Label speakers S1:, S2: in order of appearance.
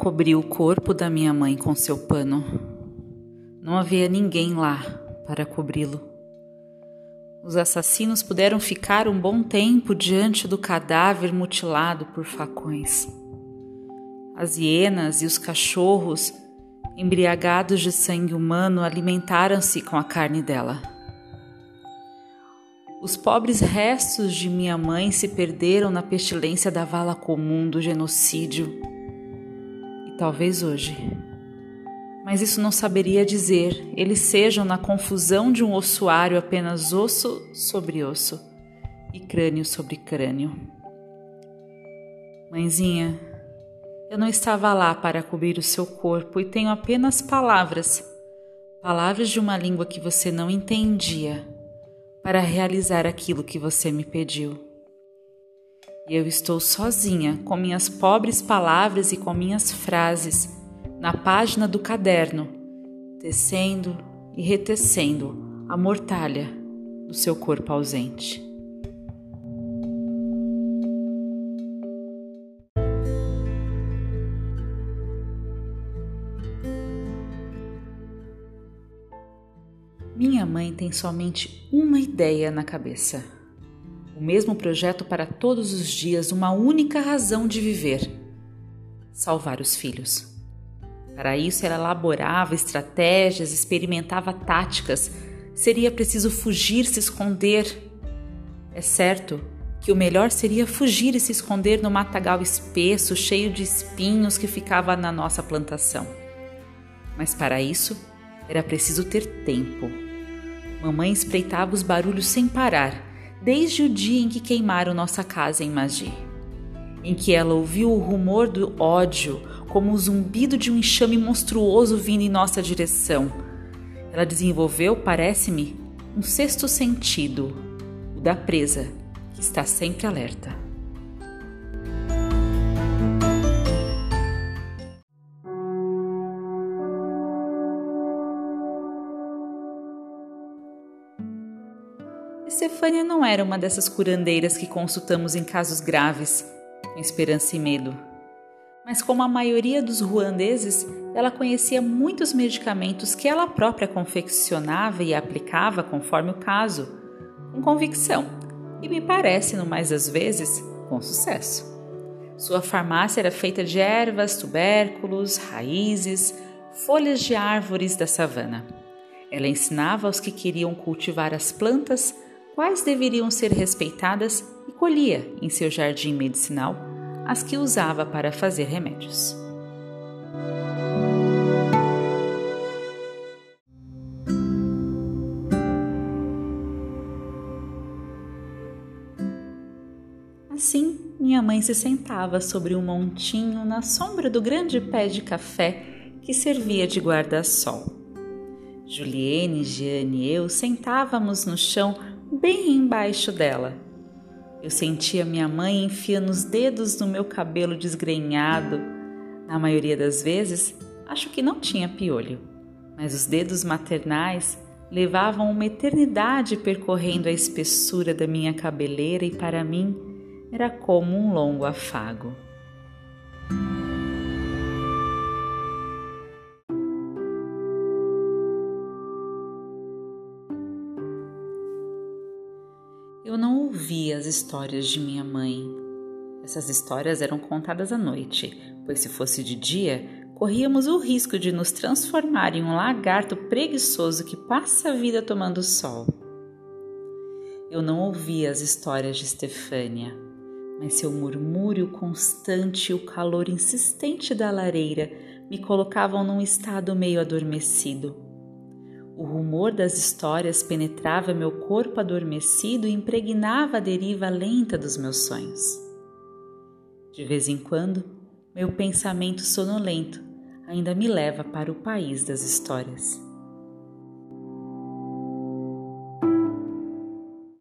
S1: cobri o corpo da minha mãe com seu pano. Não havia ninguém lá para cobri-lo. Os assassinos puderam ficar um bom tempo diante do cadáver mutilado por facões. As hienas e os cachorros, embriagados de sangue humano, alimentaram-se com a carne dela. Os pobres restos de minha mãe se perderam na pestilência da vala comum do genocídio. Talvez hoje. Mas isso não saberia dizer, eles sejam na confusão de um ossuário apenas osso sobre osso e crânio sobre crânio. Mãezinha, eu não estava lá para cobrir o seu corpo e tenho apenas palavras, palavras de uma língua que você não entendia para realizar aquilo que você me pediu. E eu estou sozinha com minhas pobres palavras e com minhas frases na página do caderno, tecendo e retecendo a mortalha do seu corpo ausente. Minha mãe tem somente uma ideia na cabeça. O mesmo projeto para todos os dias, uma única razão de viver: salvar os filhos. Para isso, ela elaborava estratégias, experimentava táticas. Seria preciso fugir, se esconder. É certo que o melhor seria fugir e se esconder no matagal espesso, cheio de espinhos que ficava na nossa plantação. Mas para isso, era preciso ter tempo Mamãe espreitava os barulhos sem parar, desde o dia em que queimaram nossa casa em Magi. Em que ela ouviu o rumor do ódio, como o zumbido de um enxame monstruoso vindo em nossa direção. Ela desenvolveu, parece-me, um sexto sentido, o da presa, que está sempre alerta. Estefânia não era uma dessas curandeiras que consultamos em casos graves, com esperança e medo. Mas como a maioria dos ruandeses, ela conhecia muitos medicamentos que ela própria confeccionava e aplicava conforme o caso, com convicção e me parece, no mais das vezes, com sucesso. Sua farmácia era feita de ervas, tubérculos, raízes, folhas de árvores da savana. Ela ensinava aos que queriam cultivar as plantas quais deveriam ser respeitadas e colhia em seu jardim medicinal as que usava para fazer remédios. Assim, minha mãe se sentava sobre um montinho na sombra do grande pé de café que servia de guarda-sol. Juliene, Jeane e eu sentávamos no chão bem embaixo dela. Eu sentia minha mãe enfiando os dedos no meu cabelo desgrenhado. Na maioria das vezes, acho que não tinha piolho, mas os dedos maternais levavam uma eternidade percorrendo a espessura da minha cabeleira e para mim era como um longo afago. Eu não ouvia as histórias de minha mãe. Essas histórias eram contadas à noite, pois se fosse de dia, corríamos o risco de nos transformar em um lagarto preguiçoso que passa a vida tomando sol. Eu não ouvia as histórias de Stefânia, mas seu murmúrio constante e o calor insistente da lareira me colocavam num estado meio adormecido. O rumor das histórias penetrava meu corpo adormecido e impregnava a deriva lenta dos meus sonhos. De vez em quando, meu pensamento sonolento ainda me leva para o país das histórias.